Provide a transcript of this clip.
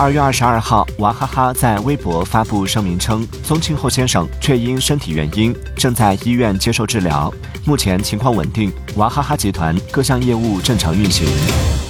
二月二十二号娃哈哈在微博发布声明称宗庆后先生却因身体原因正在医院接受治疗。目前情况稳定娃哈哈集团各项业务正常运行。